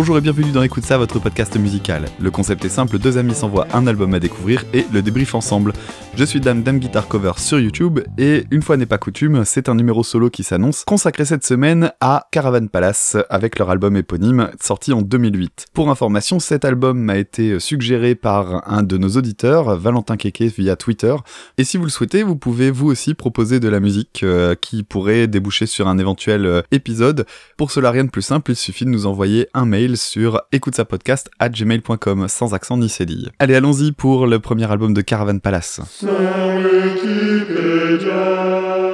Bonjour et bienvenue dans Écoute ça, votre podcast musical. Le concept est simple, deux amis s'envoient un album à découvrir et le débrief ensemble. Je suis Dame Dame Guitar Cover sur YouTube et une fois n'est pas coutume, c'est un numéro solo qui s'annonce, consacré cette semaine à Caravan Palace avec leur album éponyme sorti en 2008. Pour information, cet album m'a été suggéré par un de nos auditeurs, Valentin Keke via Twitter. Et si vous le souhaitez, vous pouvez vous aussi proposer de la musique euh, qui pourrait déboucher sur un éventuel euh, épisode. Pour cela, rien de plus simple, il suffit de nous envoyer un mail sur écoute-sa-podcast at gmail.com sans accent ni cédille. Allez, allons-y pour le premier album de Caravan Palace.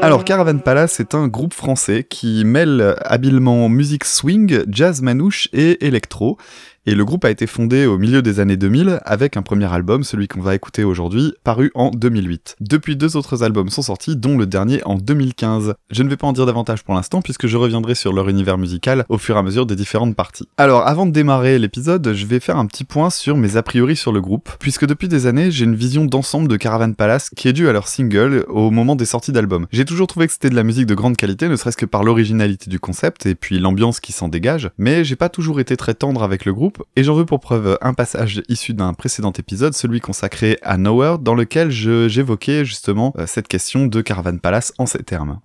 Alors Caravan Palace est un groupe français qui mêle habilement musique swing, jazz manouche et électro et le groupe a été fondé au milieu des années 2000 avec un premier album, celui qu'on va écouter aujourd'hui, paru en 2008. Depuis deux autres albums sont sortis, dont le dernier en 2015. Je ne vais pas en dire davantage pour l'instant puisque je reviendrai sur leur univers musical au fur et à mesure des différentes parties. Alors avant de démarrer l'épisode, je vais faire un petit point sur mes a priori sur le groupe, puisque depuis des années j'ai une vision d'ensemble de Caravan Palace qui est due à leur single au moment des sorties d'albums. J'ai toujours trouvé que c'était de la musique de grande qualité, ne serait-ce que par l'originalité du concept et puis l'ambiance qui s'en dégage, mais j'ai pas toujours été très tendre avec le groupe et j'en veux pour preuve un passage issu d'un précédent épisode, celui consacré à Nowhere, dans lequel j'évoquais justement euh, cette question de Caravan Palace en ces termes.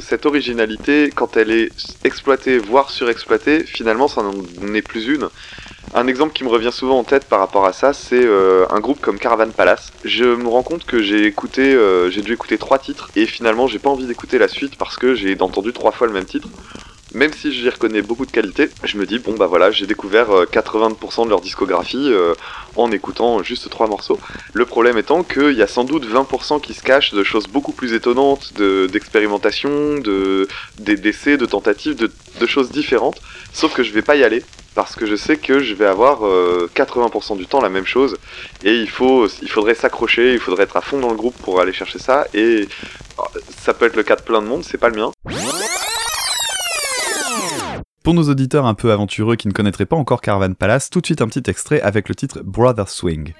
Cette originalité, quand elle est exploitée, voire surexploitée, finalement, ça n'en est plus une. Un exemple qui me revient souvent en tête par rapport à ça, c'est euh, un groupe comme Caravan Palace. Je me rends compte que j'ai écouté, euh, j'ai dû écouter trois titres et finalement j'ai pas envie d'écouter la suite parce que j'ai entendu trois fois le même titre même si j'y reconnais beaucoup de qualité, je me dis bon bah voilà, j'ai découvert 80% euh, de leur discographie euh, en écoutant juste trois morceaux. Le problème étant qu'il y a sans doute 20% qui se cachent de choses beaucoup plus étonnantes, d'expérimentation, de, d'essais, de tentatives, de, choses différentes. Sauf que je vais pas y aller parce que je sais que je vais avoir 80% euh, du temps la même chose et il faut il faudrait s'accrocher, il faudrait être à fond dans le groupe pour aller chercher ça et ça peut être le cas de plein de monde, c'est pas le mien. Pour nos auditeurs un peu aventureux qui ne connaîtraient pas encore Caravan Palace, tout de suite un petit extrait avec le titre Brother Swing.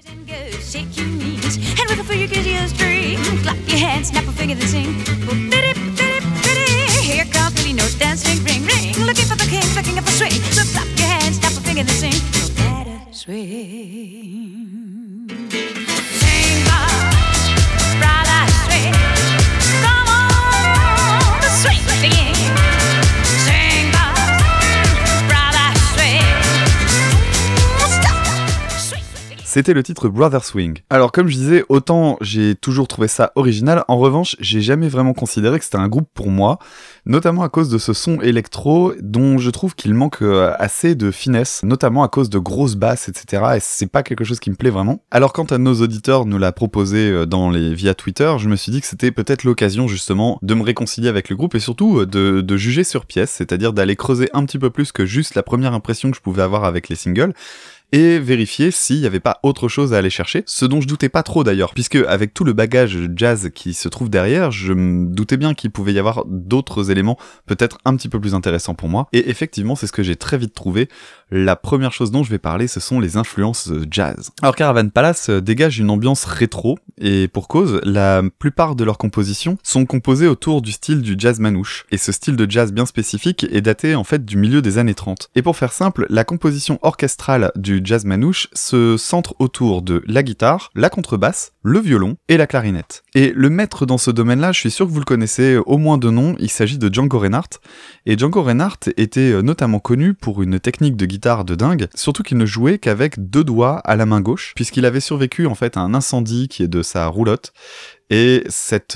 C'était le titre Brother Swing. Alors comme je disais, autant j'ai toujours trouvé ça original, en revanche j'ai jamais vraiment considéré que c'était un groupe pour moi, notamment à cause de ce son électro dont je trouve qu'il manque euh, assez de finesse, notamment à cause de grosses basses, etc. Et c'est pas quelque chose qui me plaît vraiment. Alors quand un de nos auditeurs nous l'a proposé euh, dans les via Twitter, je me suis dit que c'était peut-être l'occasion justement de me réconcilier avec le groupe et surtout euh, de, de juger sur pièce, c'est-à-dire d'aller creuser un petit peu plus que juste la première impression que je pouvais avoir avec les singles et vérifier s'il n'y avait pas autre chose à aller chercher, ce dont je doutais pas trop d'ailleurs, puisque avec tout le bagage jazz qui se trouve derrière, je me doutais bien qu'il pouvait y avoir d'autres éléments peut-être un petit peu plus intéressants pour moi, et effectivement c'est ce que j'ai très vite trouvé. La première chose dont je vais parler, ce sont les influences jazz. Alors Caravan Palace dégage une ambiance rétro, et pour cause, la plupart de leurs compositions sont composées autour du style du jazz manouche, et ce style de jazz bien spécifique est daté en fait du milieu des années 30. Et pour faire simple, la composition orchestrale du jazz manouche se centre autour de la guitare, la contrebasse, le violon et la clarinette. Et le maître dans ce domaine-là, je suis sûr que vous le connaissez au moins de nom, il s'agit de Django Reinhardt. Et Django Reinhardt était euh, notamment connu pour une technique de guitare de dingue, surtout qu'il ne jouait qu'avec deux doigts à la main gauche, puisqu'il avait survécu en fait à un incendie qui est de sa roulotte, et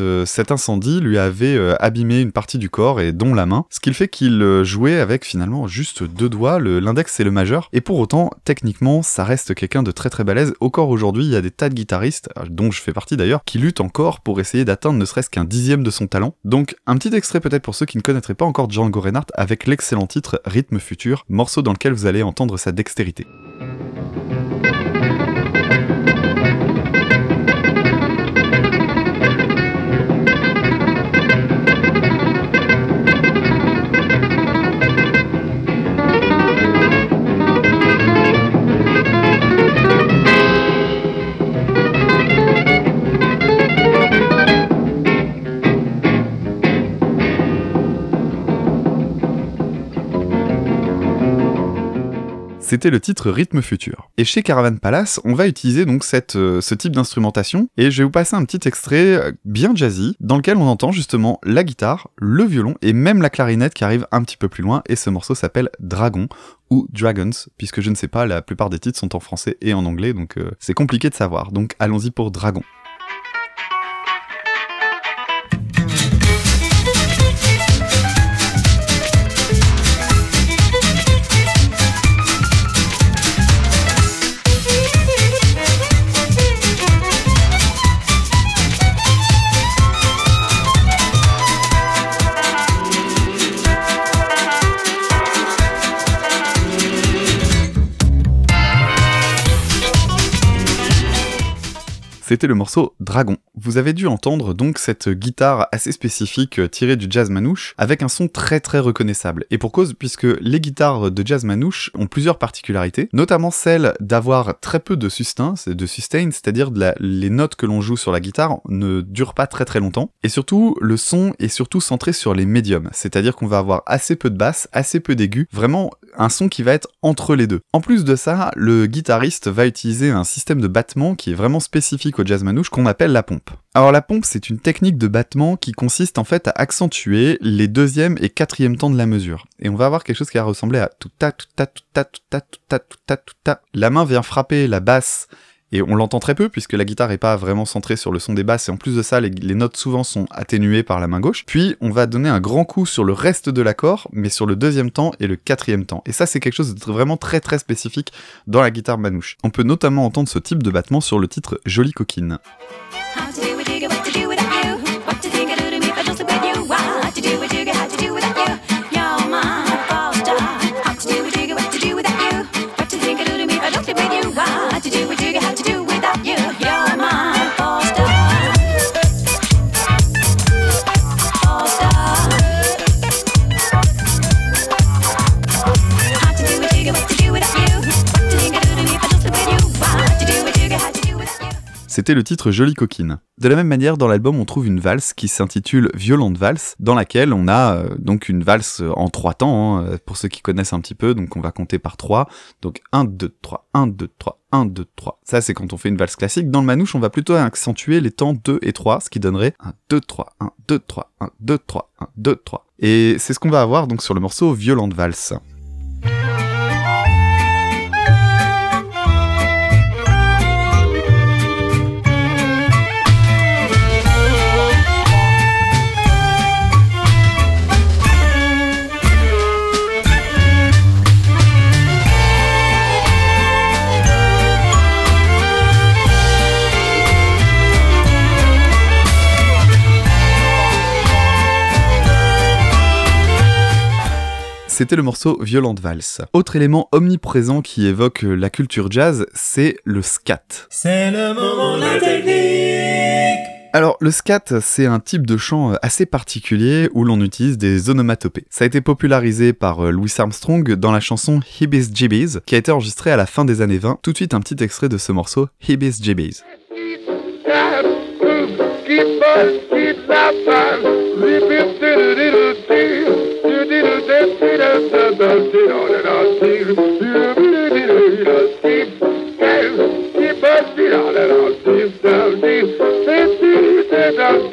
euh, cet incendie lui avait euh, abîmé une partie du corps et dont la main, ce qui fait qu'il euh, jouait avec finalement juste deux doigts, l'index et le majeur, et pour autant, techniquement, ça reste quelqu'un de très très balèze. Encore aujourd'hui, il y a des tas de guitaristes, dont je fais partie d'ailleurs, qui luttent encore pour essayer d'atteindre ne serait-ce qu'un dixième de son talent. Donc, un petit extrait peut-être pour ceux qui ne connaîtraient pas encore Django Reinhardt avec l'excellent titre Rythme Futur, morceau dans lequel vous allez entendre sa dextérité. C'était le titre Rythme Futur. Et chez Caravan Palace, on va utiliser donc euh, ce type d'instrumentation, et je vais vous passer un petit extrait euh, bien jazzy, dans lequel on entend justement la guitare, le violon, et même la clarinette qui arrive un petit peu plus loin, et ce morceau s'appelle Dragon, ou Dragons, puisque je ne sais pas, la plupart des titres sont en français et en anglais, donc euh, c'est compliqué de savoir. Donc allons-y pour Dragon. C'était le morceau Dragon. Vous avez dû entendre donc cette guitare assez spécifique euh, tirée du jazz manouche avec un son très très reconnaissable. Et pour cause, puisque les guitares de jazz manouche ont plusieurs particularités, notamment celle d'avoir très peu de sustain, de sustain, c'est-à-dire les notes que l'on joue sur la guitare ne durent pas très très longtemps. Et surtout, le son est surtout centré sur les médiums, c'est-à-dire qu'on va avoir assez peu de basse, assez peu d'aigus, vraiment un son qui va être entre les deux. En plus de ça, le guitariste va utiliser un système de battement qui est vraiment spécifique au jazz manouche qu'on appelle la pompe. Alors la pompe, c'est une technique de battement qui consiste en fait à accentuer les deuxième et quatrième temps de la mesure. Et on va avoir quelque chose qui va ressembler à tout ta tout ta tout ta tout ta tout ta tout ta tout ta. La main vient frapper la basse et on l'entend très peu puisque la guitare est pas vraiment centrée sur le son des basses et en plus de ça les, notes souvent sont atténuées par la main gauche. Puis on va donner un grand coup sur le reste de l'accord mais sur le deuxième temps et le quatrième temps. Et ça c'est quelque chose de vraiment très très spécifique dans la guitare manouche. On peut notamment entendre ce type de battement sur le titre Jolie coquine. C'était le titre Jolie coquine. De la même manière, dans l'album, on trouve une valse qui s'intitule Violente valse, dans laquelle on a euh, donc une valse en trois temps, hein, pour ceux qui connaissent un petit peu, donc on va compter par trois. Donc 1, 2, 3, 1, 2, 3, 1, 2, 3. Ça, c'est quand on fait une valse classique. Dans le manouche, on va plutôt accentuer les temps 2 et 3, ce qui donnerait 1, 2, 3, 1, 2, 3, 1, 2, 3, 1, 2, 3. Et c'est ce qu'on va avoir donc sur le morceau Violente valse. C'était le morceau Violente Valse. Autre élément omniprésent qui évoque la culture jazz, c'est le scat. C'est le moment de la technique alors, le scat, c'est un type de chant assez particulier où l'on utilise des onomatopées. Ça a été popularisé par euh, Louis Armstrong dans la chanson Hibis Jibbies, qui a été enregistrée à la fin des années 20. Tout de suite, un petit extrait de ce morceau, Hibis Jibbies.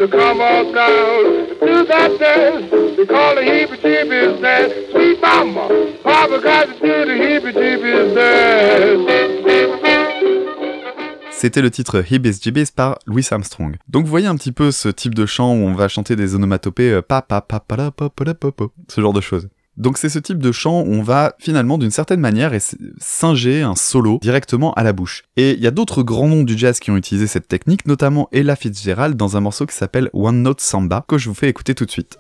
come on down to that dance. They call the heebie jeebies dance. Sweet mama, Papa got C'était le titre Hibis Jibis par Louis Armstrong. Donc vous voyez un petit peu ce type de chant où on va chanter des onomatopées pa pa pa pa la pa pa la pa pa, ce genre de choses. Donc c'est ce type de chant où on va finalement d'une certaine manière singer un solo directement à la bouche. Et il y a d'autres grands noms du jazz qui ont utilisé cette technique, notamment Ella Fitzgerald dans un morceau qui s'appelle One Note Samba que je vous fais écouter tout de suite.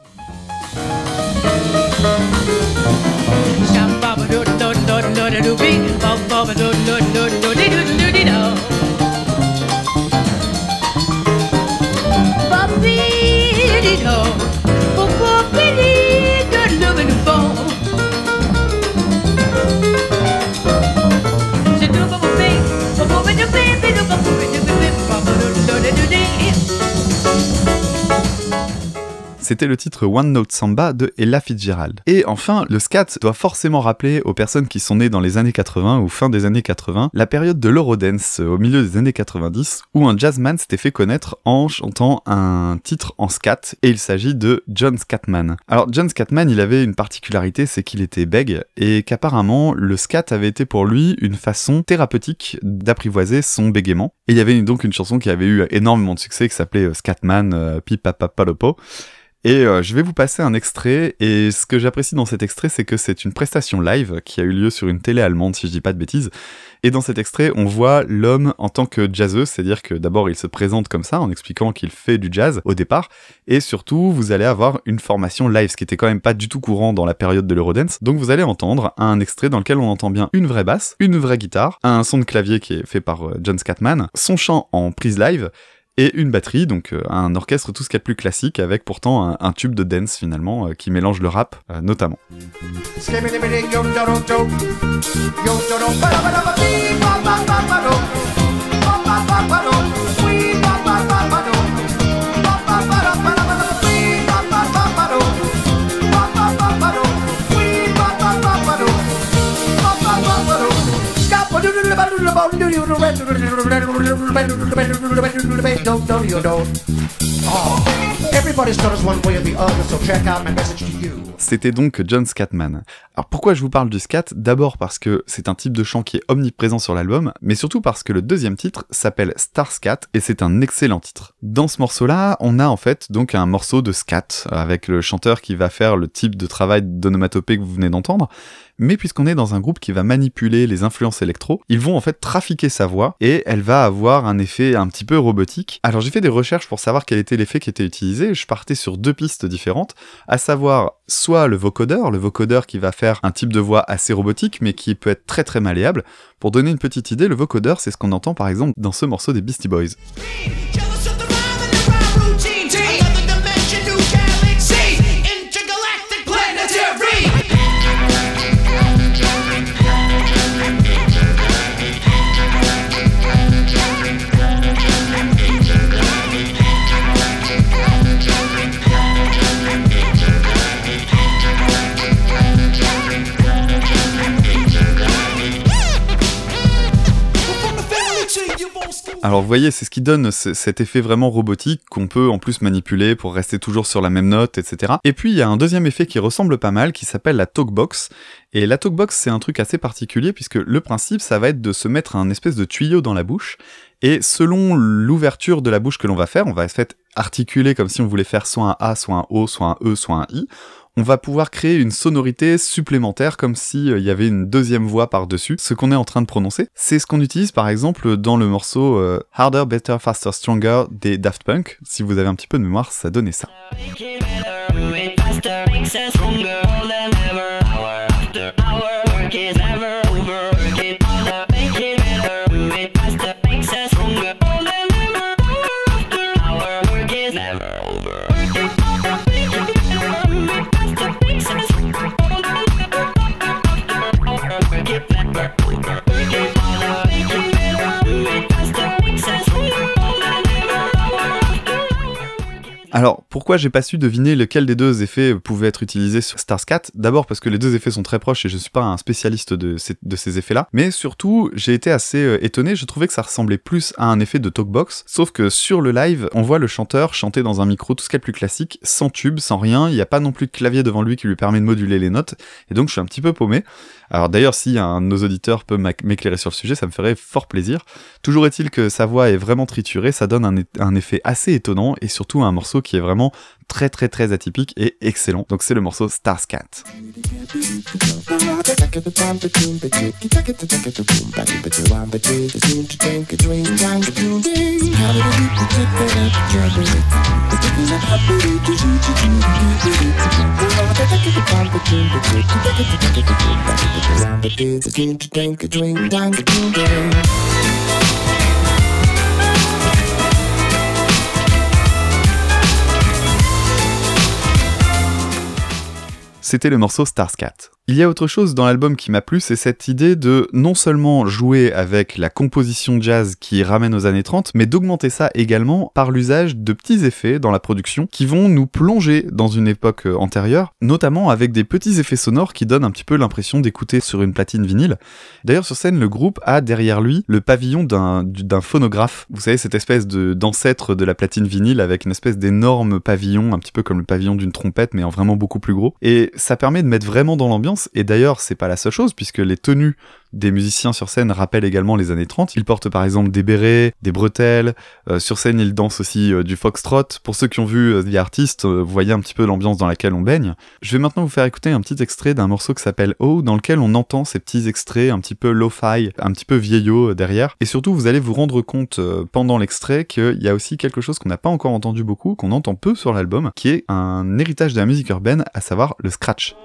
C'était le titre One Note Samba de Ella Fitzgerald. Et enfin, le scat doit forcément rappeler aux personnes qui sont nées dans les années 80 ou fin des années 80 la période de l'Eurodance au milieu des années 90 où un jazzman s'était fait connaître en chantant un titre en scat et il s'agit de John Scatman. Alors John Scatman, il avait une particularité, c'est qu'il était bègue et qu'apparemment le scat avait été pour lui une façon thérapeutique d'apprivoiser son bégaiement. Et il y avait donc une chanson qui avait eu énormément de succès qui s'appelait euh, Scatman euh, Pipapapalopo et euh, je vais vous passer un extrait, et ce que j'apprécie dans cet extrait, c'est que c'est une prestation live qui a eu lieu sur une télé allemande, si je dis pas de bêtises. Et dans cet extrait, on voit l'homme en tant que jazzeux, c'est-à-dire que d'abord il se présente comme ça, en expliquant qu'il fait du jazz au départ, et surtout vous allez avoir une formation live, ce qui était quand même pas du tout courant dans la période de l'Eurodance. Donc vous allez entendre un extrait dans lequel on entend bien une vraie basse, une vraie guitare, un son de clavier qui est fait par euh, John Scatman, son chant en prise live, et une batterie, donc euh, un orchestre tout ce qu'il y a de plus classique, avec pourtant un, tube de dance finalement, euh, qui mélange le rap euh, notamment. C'était donc John Scatman. Alors pourquoi je vous parle du scat? D'abord parce que c'est un type de chant qui est omniprésent sur l'album, mais surtout parce que le deuxième titre s'appelle Star Scat et c'est un excellent titre. Dans ce morceau-là, on a en fait donc un morceau de scat avec le chanteur qui va faire le type de travail d'onomatopée que vous venez d'entendre, mais puisqu'on est dans un groupe qui va manipuler les influences électro, ils vont en fait trafiquer sa voix et elle va avoir un effet un petit peu robotique. Alors j'ai fait des recherches pour savoir quel était l'effet qui était utilisé, je partais sur deux pistes différentes, à savoir soit le vocodeur, le vocodeur qui va faire un type de voix assez robotique mais qui peut être très très malléable. Pour donner une petite idée, le vocodeur c'est ce qu'on entend par exemple dans ce morceau des Beastie Boys. Alors vous voyez, c'est ce qui donne cet effet vraiment robotique qu'on peut en plus manipuler pour rester toujours sur la même note, etc. Et puis il y a un deuxième effet qui ressemble pas mal, qui s'appelle la talkbox. Et la talkbox, c'est un truc assez particulier, puisque le principe, ça va être de se mettre un espèce de tuyau dans la bouche, et selon l'ouverture de la bouche que l'on va faire, on va se fait articuler comme si on voulait faire soit un A, soit un O, soit un E, soit un I on va pouvoir créer une sonorité supplémentaire comme s'il euh, y avait une deuxième voix par-dessus ce qu'on est en train de prononcer. C'est ce qu'on utilise par exemple dans le morceau euh, Harder, Better, Faster, Stronger des Daft Punk. Si vous avez un petit peu de mémoire, ça donnait ça. Alors, pourquoi j'ai pas su deviner lequel des deux effets pouvait être utilisé sur Starscat D'abord parce que les deux effets sont très proches et je suis pas un spécialiste de ces, de ces effets-là, mais surtout, j'ai été assez euh, étonné, je trouvais que ça ressemblait plus à un effet de talkbox, sauf que sur le live, on voit le chanteur chanter dans un micro tout ce qu'il y a de plus classique, sans tube, sans rien, il n'y a pas non plus de clavier devant lui qui lui permet de moduler les notes, et donc je suis un petit peu paumé. Alors d'ailleurs, si un de nos auditeurs peut m'éclairer sur le sujet, ça me ferait fort plaisir. Toujours est-il que sa voix est vraiment triturée, ça donne un, un effet assez étonnant, et surtout un morceau qui est vraiment très très très atypique et excellent. Donc c'est le morceau Starscat. C'était le morceau Starscat. Il y a autre chose dans l'album qui m'a plu, c'est cette idée de non seulement jouer avec la composition jazz qui ramène aux années 30, mais d'augmenter ça également par l'usage de petits effets dans la production qui vont nous plonger dans une époque euh, antérieure, notamment avec des petits effets sonores qui donnent un petit peu l'impression d'écouter sur une platine vinyle. D'ailleurs, sur scène, le groupe a derrière lui le pavillon d'un phonographe. Vous savez, cette espèce d'ancêtre de la platine vinyle avec une espèce d'énorme pavillon, un petit peu comme le pavillon d'une trompette, mais en vraiment beaucoup plus gros. Et ça permet de mettre vraiment dans l'ambiance et d'ailleurs, c'est pas la seule chose, puisque les tenues des musiciens sur scène rappellent également les années 30. Ils portent par exemple des bérets, des bretelles. Euh, sur scène, ils dansent aussi euh, du foxtrot. Pour ceux qui ont vu euh, The Artist, vous voyez un petit peu l'ambiance dans laquelle on baigne. Je vais maintenant vous faire écouter un petit extrait d'un morceau qui s'appelle Oh, dans lequel on entend ces petits extraits un petit peu lo-fi, un petit peu vieillot derrière. Et surtout, vous allez vous rendre compte pendant l'extrait qu'il y a aussi quelque chose qu'on n'a pas encore entendu beaucoup, qu'on entend peu sur l'album, qui est un héritage de la musique urbaine, à savoir le scratch.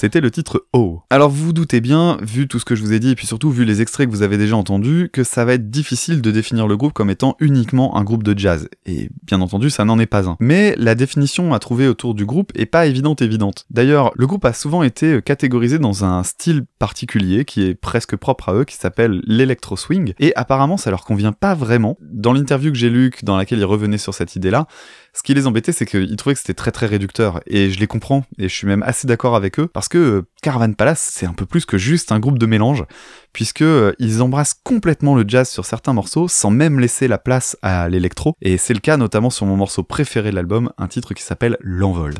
C'était le titre O. Alors vous vous doutez bien, vu tout ce que je vous ai dit, et puis surtout vu les extraits que vous avez déjà entendus, que ça va être difficile de définir le groupe comme étant uniquement un groupe de jazz. Et bien entendu, ça n'en est pas un. Mais la définition à trouver autour du groupe est pas évidente évidente. D'ailleurs, le groupe a souvent été catégorisé dans un style particulier qui est presque propre à eux, qui s'appelle l'électro swing, et apparemment ça leur convient pas vraiment. Dans l'interview que j'ai lue, dans laquelle ils revenaient sur cette idée-là, ce qui les embêtait, c'est qu'ils trouvaient que c'était très très réducteur. Et je les comprends, et je suis même assez d'accord avec eux, parce que euh, Caravan Palace, c'est un peu plus que juste un groupe de mélange, puisque euh, ils embrassent complètement le jazz sur certains morceaux, sans même laisser la place à l'électro. Et c'est le cas notamment sur mon morceau préféré de l'album, un titre qui s'appelle L'envol.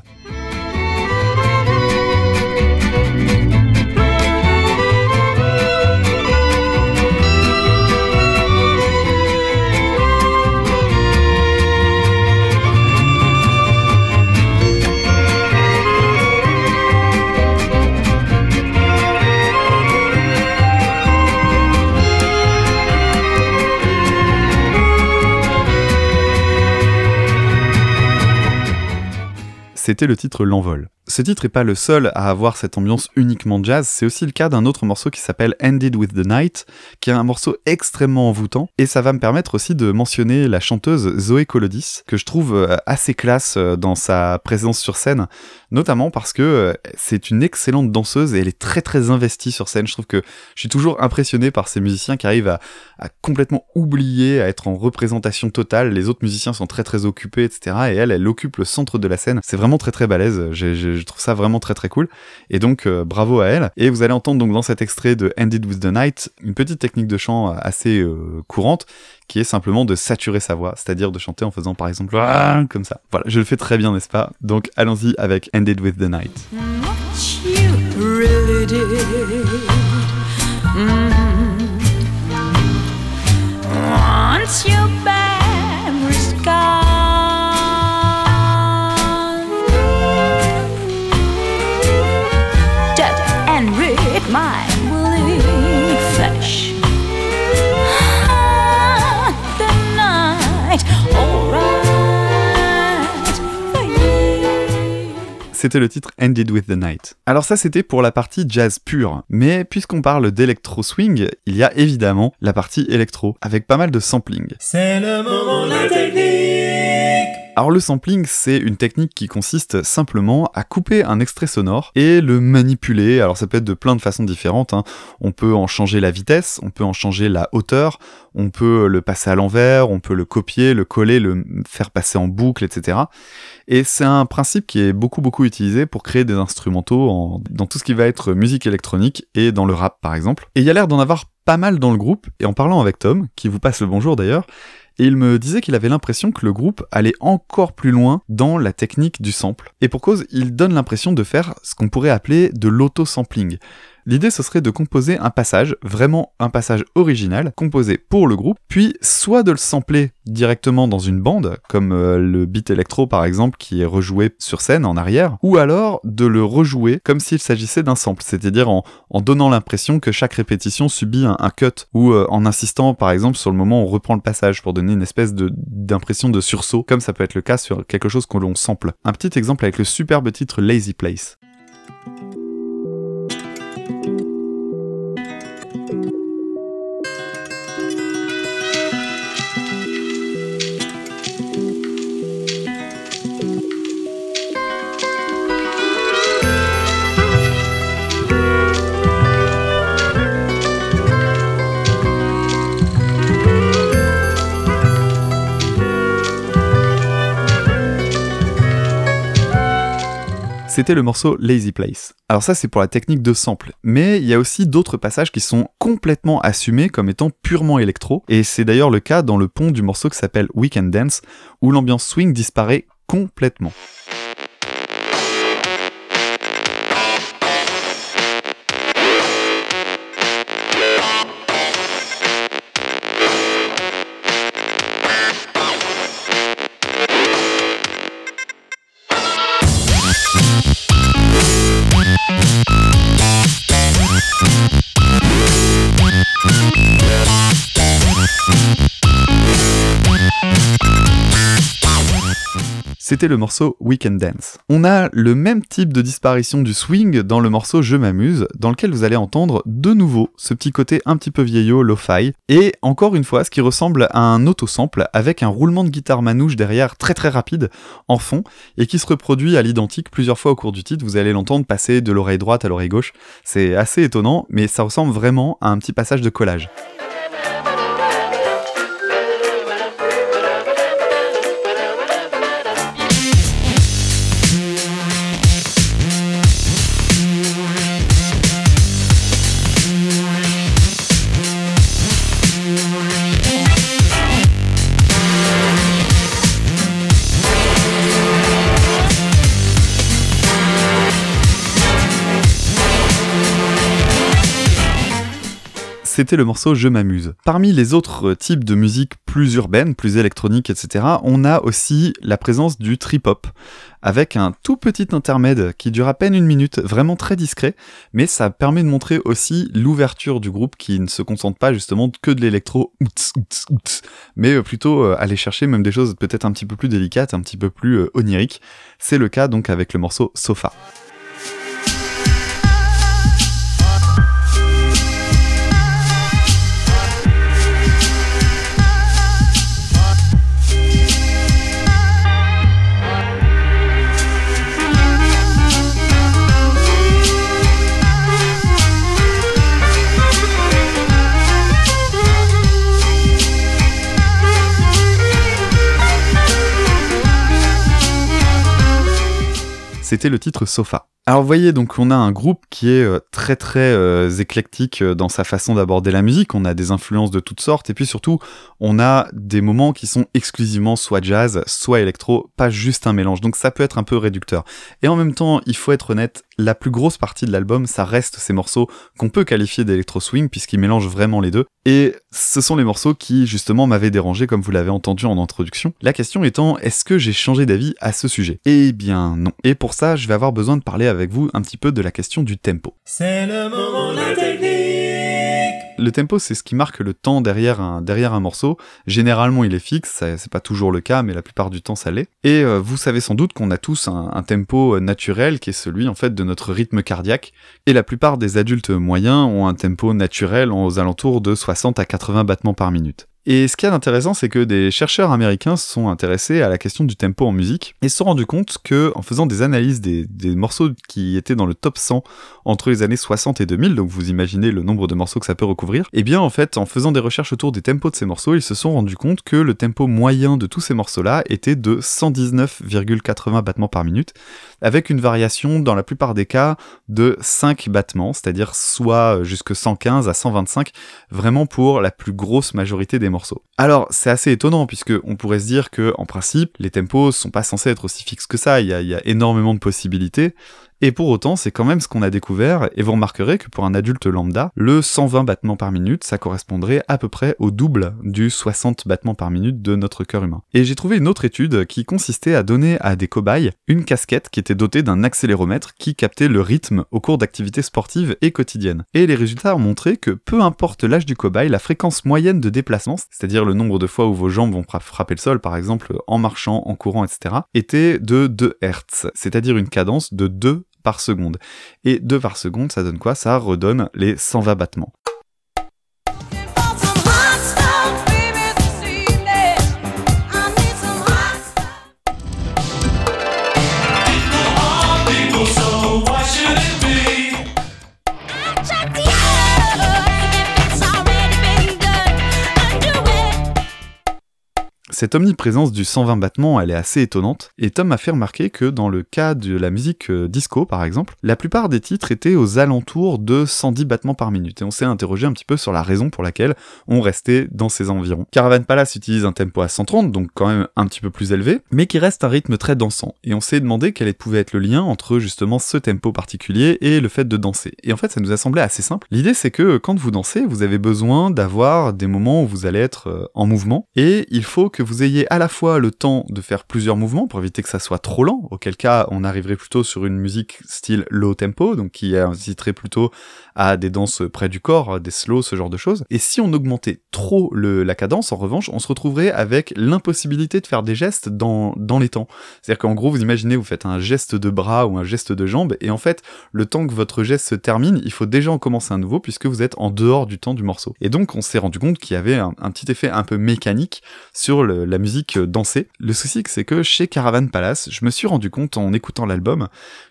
C'était le titre L'envol. Ce titre est pas le seul à avoir cette ambiance uniquement jazz, c'est aussi le cas d'un autre morceau qui s'appelle Ended with the Night, qui est un morceau extrêmement envoûtant, et ça va me permettre aussi de mentionner la chanteuse Zoé Kolodis, que je trouve euh, assez classe euh, dans sa présence sur scène, notamment parce que euh, c'est une excellente danseuse et elle est très très investie sur scène. Je trouve que je suis toujours impressionné par ces musiciens qui arrivent à, complètement oublier, à être en représentation totale. Les autres musiciens sont très très occupés, etc. Et elle, elle occupe le centre de la scène. C'est vraiment très très balèze. Je trouve ça vraiment très très cool. Et donc euh, bravo à elle. Et vous allez entendre donc dans cet extrait de Ended with the Night une petite technique de chant assez euh, courante qui est simplement de saturer sa voix, c'est-à-dire de chanter en faisant par exemple comme ça. Voilà, je le fais très bien, n'est-ce pas? Donc allons-y avec Ended with the Night. C'était le titre Ended with the Night. Alors ça c'était pour la partie jazz pure, mais puisqu'on parle d'électro swing, il y a évidemment la partie électro, avec pas mal de sampling. C'est le moment de la technique alors le sampling, c'est une technique qui consiste simplement à couper un extrait sonore et le manipuler. Alors ça peut être de plein de façons différentes. Hein. On peut en changer la vitesse, on peut en changer la hauteur, on peut le passer à l'envers, on peut le copier, le coller, le faire passer en boucle, etc. Et c'est un principe qui est beaucoup beaucoup utilisé pour créer des instrumentaux dans tout ce qui va être musique électronique et dans le rap par exemple. Et il y a l'air d'en avoir pas mal dans le groupe, et en parlant avec Tom, qui vous passe le bonjour d'ailleurs, et il me disait qu'il avait l'impression que le groupe allait encore plus loin dans la technique du sample. Et pour cause, il donne l'impression de faire ce qu'on pourrait appeler de l'auto-sampling. L'idée ce serait de composer un passage, vraiment un passage original, composé pour le groupe, puis soit de le sampler directement dans une bande, comme euh, le beat électro par exemple qui est rejoué sur scène en arrière, ou alors de le rejouer comme s'il s'agissait d'un sample, c'est-à-dire en, donnant l'impression que chaque répétition subit un, cut, ou euh, en insistant par exemple sur le moment où on reprend le passage pour donner une espèce d'impression de, de sursaut, comme ça peut être le cas sur quelque chose que l'on sample. Un petit exemple avec le superbe titre Lazy Place. Thank you. C'était le morceau Lazy Place. Alors ça c'est pour la technique de sample, mais il y a aussi d'autres passages qui sont complètement assumés comme étant purement électro, et c'est d'ailleurs le cas dans le pont du morceau qui s'appelle Weekend Dance, où l'ambiance swing disparaît complètement. Le morceau Weekend Dance. On a le même type de disparition du swing dans le morceau Je m'amuse, dans lequel vous allez entendre de nouveau ce petit côté un petit peu vieillot, lo-fi, et encore une fois ce qui ressemble à un auto-sample avec un roulement de guitare manouche derrière très très rapide en fond, et qui se reproduit à l'identique plusieurs fois au cours du titre, vous allez l'entendre passer de l'oreille droite à l'oreille gauche, c'est assez étonnant, mais ça ressemble vraiment à un petit passage de collage. C'était le morceau Je m'amuse. Parmi les autres types de musique plus urbaine, plus électronique, etc., on a aussi la présence du trip-hop, avec un tout petit intermède qui dure à peine une minute, vraiment très discret, mais ça permet de montrer aussi l'ouverture du groupe qui ne se concentre pas justement que de l'électro, mais plutôt euh, aller chercher même des choses peut-être un petit peu plus délicates, un petit peu plus euh, oniriques. C'est le cas donc avec le morceau Sofa. C'était le titre Sofa. Alors vous voyez, donc on a un groupe qui est euh, très très euh, éclectique euh, dans sa façon d'aborder la musique, on a des influences de toutes sortes, et puis surtout on a des moments qui sont exclusivement soit jazz, soit électro, pas juste un mélange, donc ça peut être un peu réducteur. Et en même temps, il faut être honnête, la plus grosse partie de l'album, ça reste ces morceaux qu'on peut qualifier d'électro-swing, puisqu'ils mélangent vraiment les deux, et ce sont les morceaux qui justement m'avaient dérangé comme vous l'avez entendu en introduction. La question étant, est-ce que j'ai changé d'avis à ce sujet? Eh bien non. Et pour ça, je vais avoir besoin de parler avec vous un petit peu de la question du tempo. C'est le moment Le tempo, c'est ce qui marque le temps derrière un, morceau. Généralement, il est fixe, c'est pas toujours le cas, mais la plupart du temps, ça l'est. Et euh, vous savez sans doute qu'on a tous un, un, tempo euh, naturel qui est celui, en fait, de notre rythme cardiaque. Et la plupart des adultes moyens ont un tempo naturel aux alentours de 60 à 80 battements par minute. Et ce qui est intéressant, c'est que des chercheurs américains se sont intéressés à la question du tempo en musique et se sont rendus compte que, en faisant des analyses des, morceaux qui étaient dans le top 100 entre les années 60 et 2000, donc vous imaginez le nombre de morceaux que ça peut recouvrir, et eh bien en fait, en faisant des recherches autour des tempos de ces morceaux, ils se sont rendus compte que le tempo moyen de tous ces morceaux-là était de 119,80 battements par minute, avec une variation dans la plupart des cas de 5 battements, c'est-à-dire soit jusque 115 à 125, vraiment pour la plus grosse majorité des Alors, c'est assez étonnant, puisque on pourrait se dire que, en principe, les tempos sont pas censés être aussi fixes que ça, il y a, énormément de possibilités, Et pour autant, c'est quand même ce qu'on a découvert, et vous remarquerez que pour un adulte lambda, le 120 battements par minute, ça correspondrait à peu près au double du 60 battements par minute de notre cœur humain. Et j'ai trouvé une autre étude qui consistait à donner à des cobayes une casquette qui était dotée d'un accéléromètre qui captait le rythme au cours d'activités sportives et quotidiennes. Et les résultats ont montré que peu importe l'âge du cobaye, la fréquence moyenne de déplacement, c'est-à-dire le nombre de fois où vos jambes vont frapper le sol, par exemple en marchant, en courant, etc., était de 2 Hz, c'est-à-dire une cadence de 2 par seconde. Et 2 par seconde, ça donne quoi? Ça redonne les 120 battements. Cette omniprésence du 120 battements, elle est assez étonnante, et Tom m'a fait remarquer que dans le cas de la musique euh, disco par exemple, la plupart des titres étaient aux alentours de 110 battements par minute, et on s'est interrogé un petit peu sur la raison pour laquelle on restait dans ces environs. Caravan Palace utilise un tempo à 130, donc quand même un petit peu plus élevé, mais qui reste un rythme très dansant, et on s'est demandé quel pouvait être le lien entre justement ce tempo particulier et le fait de danser. Et en fait ça nous a semblé assez simple. L'idée c'est que quand vous dansez, vous avez besoin d'avoir des moments où vous allez être euh, en mouvement, et il faut que vous vous ayez à la fois le temps de faire plusieurs mouvements pour éviter que ça soit trop lent, auquel cas on arriverait plutôt sur une musique style low tempo, donc qui inciterait plutôt à des danses près du corps, des slows, ce genre de choses. Et si on augmentait trop la cadence, en revanche, on se retrouverait avec l'impossibilité de faire des gestes dans, les temps. C'est-à-dire qu'en gros, vous imaginez, vous faites un geste de bras ou un geste de jambe, et en fait, le temps que votre geste se termine, il faut déjà en commencer un nouveau, puisque vous êtes en dehors du temps du morceau. Et donc, on s'est rendu compte qu'il y avait un, petit effet un peu mécanique sur la musique dansée. Le souci, c'est que chez Caravan Palace, je me suis rendu compte en écoutant l'album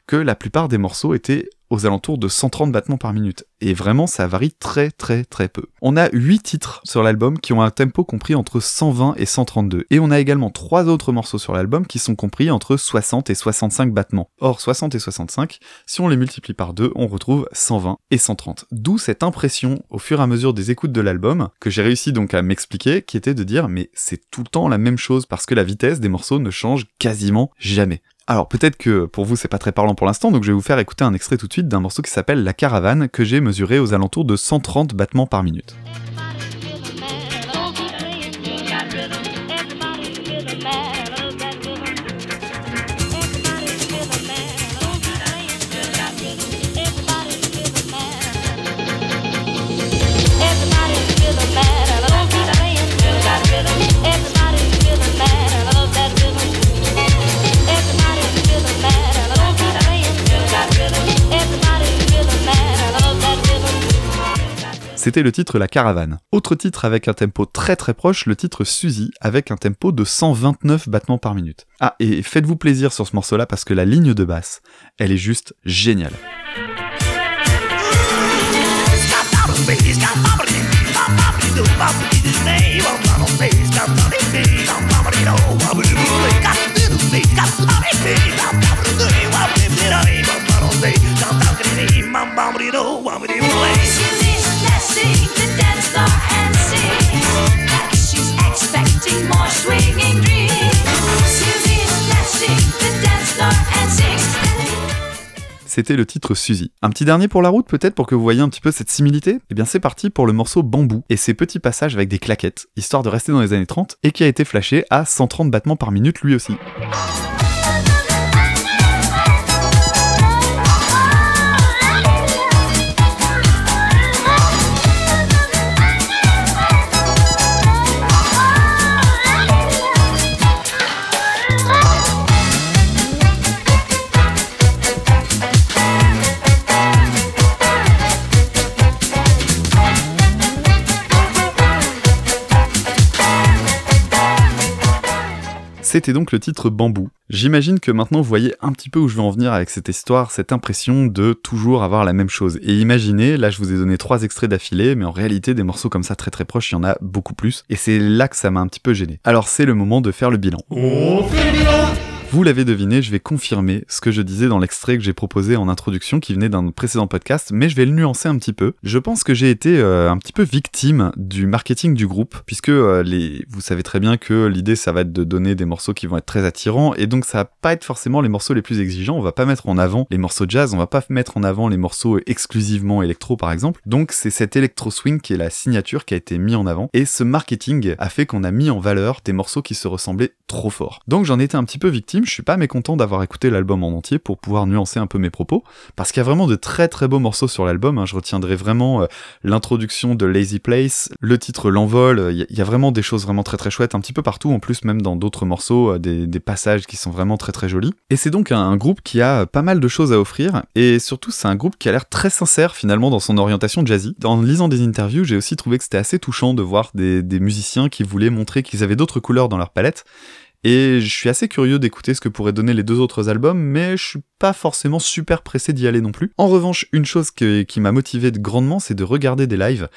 que la plupart des morceaux étaient aux alentours de 130 battements par minute. Et vraiment, ça varie très très très peu. On a 8 titres sur l'album qui ont un tempo compris entre 120 et 132. Et on a également 3 autres morceaux sur l'album qui sont compris entre 60 et 65 battements. Or, 60 et 65, si on les multiplie par 2, on retrouve 120 et 130. D'où cette impression, au fur et à mesure des écoutes de l'album, que j'ai réussi donc à m'expliquer, qui était de dire, mais c'est tout le temps la même chose parce que la vitesse des morceaux ne change quasiment jamais. Alors peut-être que pour vous c'est pas très parlant pour l'instant, donc je vais vous faire écouter un extrait tout de suite d'un morceau qui s'appelle La Caravane, que j'ai mesuré aux alentours de 130 battements par minute. C'était le titre La Caravane. Autre titre avec un tempo très très proche, le titre Suzy, avec un tempo de 129 battements par minute. Ah, et faites-vous plaisir sur ce morceau-là parce que la ligne de basse, elle est juste géniale. C'était le titre Suzy. Un petit dernier pour la route peut-être pour que vous voyez un petit peu cette similité? Eh bien c'est parti pour le morceau Bambou et ses petits passages avec des claquettes, histoire de rester dans les années 30 et qui a été flashé à 130 battements par minute lui aussi. C'était donc le titre Bambou. J'imagine que maintenant vous voyez un petit peu où je veux en venir avec cette histoire, cette impression de toujours avoir la même chose. Et imaginez, là je vous ai donné trois extraits d'affilée, mais en réalité des morceaux comme ça très très proches, il y en a beaucoup plus. Et c'est là que ça m'a un petit peu gêné. Alors c'est le moment de faire le bilan. Vous l'avez deviné, je vais confirmer ce que je disais dans l'extrait que j'ai proposé en introduction qui venait d'un précédent podcast, mais je vais le nuancer un petit peu. Je pense que j'ai été euh, un petit peu victime du marketing du groupe, puisque euh, les, vous savez très bien que l'idée ça va être de donner des morceaux qui vont être très attirants, et donc ça va pas être forcément les morceaux les plus exigeants, on va pas mettre en avant les morceaux jazz, on va pas mettre en avant les morceaux exclusivement électro par exemple. Donc c'est cet électro swing qui est la signature qui a été mis en avant, et ce marketing a fait qu'on a mis en valeur des morceaux qui se ressemblaient trop fort. Donc j'en étais un petit peu victime, je suis pas mécontent d'avoir écouté l'album en entier pour pouvoir nuancer un peu mes propos, parce qu'il y a vraiment de très très beaux morceaux sur l'album, hein. je retiendrai vraiment euh, l'introduction de Lazy Place, le titre L'envol, il y, a vraiment des choses vraiment très très chouettes, un petit peu partout, en plus même dans d'autres morceaux, euh, des, passages qui sont vraiment très très jolis. Et c'est donc un, groupe qui a pas mal de choses à offrir, et surtout c'est un groupe qui a l'air très sincère finalement dans son orientation jazzy. En lisant des interviews, j'ai aussi trouvé que c'était assez touchant de voir des musiciens qui voulaient montrer qu'ils avaient d'autres couleurs dans leur palette, et je suis assez curieux d'écouter ce que pourraient donner les deux autres albums, mais je suis pas forcément super pressé d'y aller non plus. En revanche, une chose qui m'a motivé grandement, c'est de regarder des lives.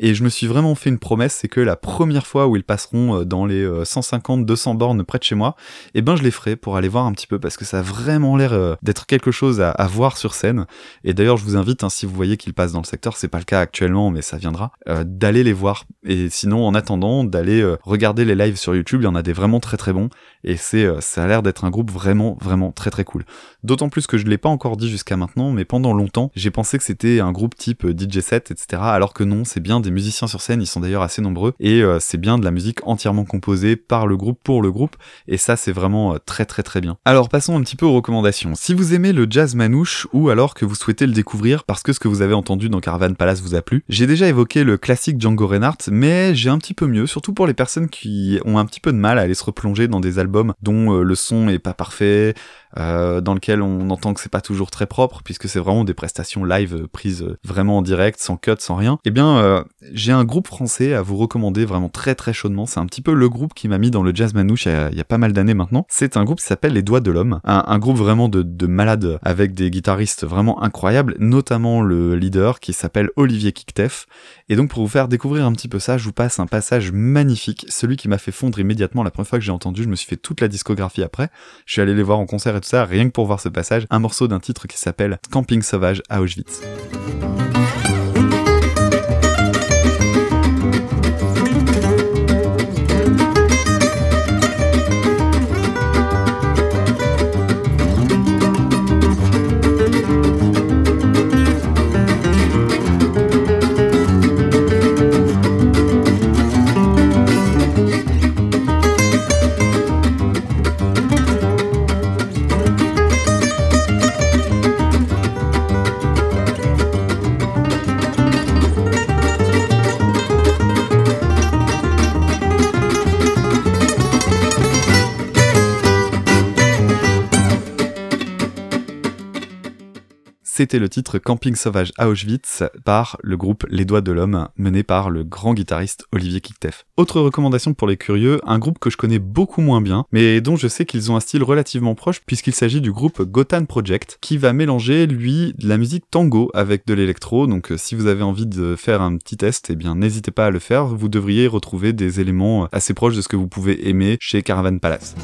Et je me suis vraiment fait une promesse, c'est que la première fois où ils passeront euh, dans les 150-200 euh, bornes près de chez moi, eh ben je les ferai pour aller voir un petit peu parce que ça a vraiment l'air euh, d'être quelque chose à, voir sur scène. Et d'ailleurs, je vous invite, hein, si vous voyez qu'ils passent dans le secteur, c'est pas le cas actuellement, mais ça viendra, d'aller les voir. Et sinon, en attendant, d'aller regarder les lives sur YouTube. Il y en a des vraiment très très bons. Et c'est, ça a l'air d'être un groupe vraiment vraiment très très cool. D'autant plus que je l'ai pas encore dit jusqu'à maintenant, mais pendant longtemps, j'ai pensé que c'était un groupe type DJ set, etc. Alors que non, c'est bien des musiciens sur scène, ils sont d'ailleurs assez nombreux, et euh, c'est bien de la musique entièrement composée par le groupe pour le groupe, et ça c'est vraiment euh, très très très bien. Alors passons un petit peu aux recommandations. Si vous aimez le jazz manouche, ou alors que vous souhaitez le découvrir parce que ce que vous avez entendu dans Caravan Palace vous a plu, j'ai déjà évoqué le classique Django Reinhardt, mais j'ai un petit peu mieux, surtout pour les personnes qui ont un petit peu de mal à aller se replonger dans des albums dont euh, le son est pas parfait, euh, dans lequel on entend que c'est pas toujours très propre, puisque c'est vraiment des prestations live euh, prises euh, vraiment en direct, sans cut, sans rien. Eh bien, j'ai un groupe français à vous recommander vraiment très très chaudement. C'est un petit peu le groupe qui m'a mis dans le jazz manouche il y, a, pas mal d'années maintenant. C'est un groupe qui s'appelle Les Doigts de l'Homme, un, groupe vraiment de, de malades avec des guitaristes vraiment incroyables, notamment le leader qui s'appelle Olivier Kiktef. Et donc pour vous faire découvrir un petit peu ça, je vous passe un passage magnifique, celui qui m'a fait fondre immédiatement la première fois que j'ai entendu. Je me suis fait toute la discographie après. Je suis allé les voir en concert tout ça, rien que pour voir ce passage, un morceau d'un titre qui s'appelle Camping sauvage à Auschwitz. C'était le titre Camping sauvage à Auschwitz par le groupe Les Doigts de l'Homme, mené par le grand guitariste Olivier Kiktef. Autre recommandation pour les curieux, un groupe que je connais beaucoup moins bien, mais dont je sais qu'ils ont un style relativement proche puisqu'il s'agit du groupe Gotan Project, qui va mélanger, lui, de la musique tango avec de l'électro, donc euh, si vous avez envie de faire un petit test, eh bien n'hésitez pas à le faire, vous devriez retrouver des éléments assez proches de ce que vous pouvez aimer chez Caravan Palace.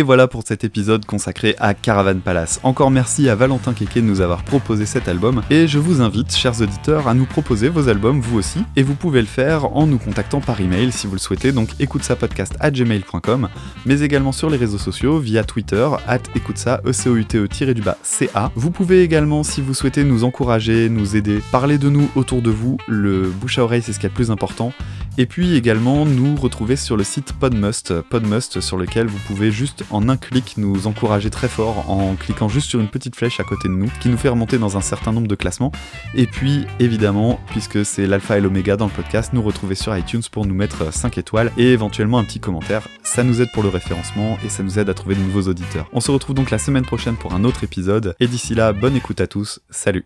Et voilà pour cet épisode consacré à Caravan Palace. Encore merci à Valentin Keke de nous avoir proposé cet album et je vous invite, chers auditeurs, à nous proposer vos albums vous aussi et vous pouvez le faire en nous contactant par email si vous le souhaitez, donc écoute ça podcast à gmail.com, mais également sur les réseaux sociaux via Twitter, at écoute ça, e c o u t e du bas ca. Vous pouvez également, si vous souhaitez nous encourager, nous aider, parler de nous autour de vous, le bouche à oreille c'est ce qui est le plus important Et puis également nous retrouver sur le site Podmust, Podmust sur lequel vous pouvez juste en un clic nous encourager très fort en cliquant juste sur une petite flèche à côté de nous qui nous fait remonter dans un certain nombre de classements. Et puis évidemment, puisque c'est l'alpha et l'oméga dans le podcast, nous retrouver sur iTunes pour nous mettre 5 étoiles et éventuellement un petit commentaire. Ça nous aide pour le référencement et ça nous aide à trouver de nouveaux auditeurs. On se retrouve donc la semaine prochaine pour un autre épisode et d'ici là, bonne écoute à tous. Salut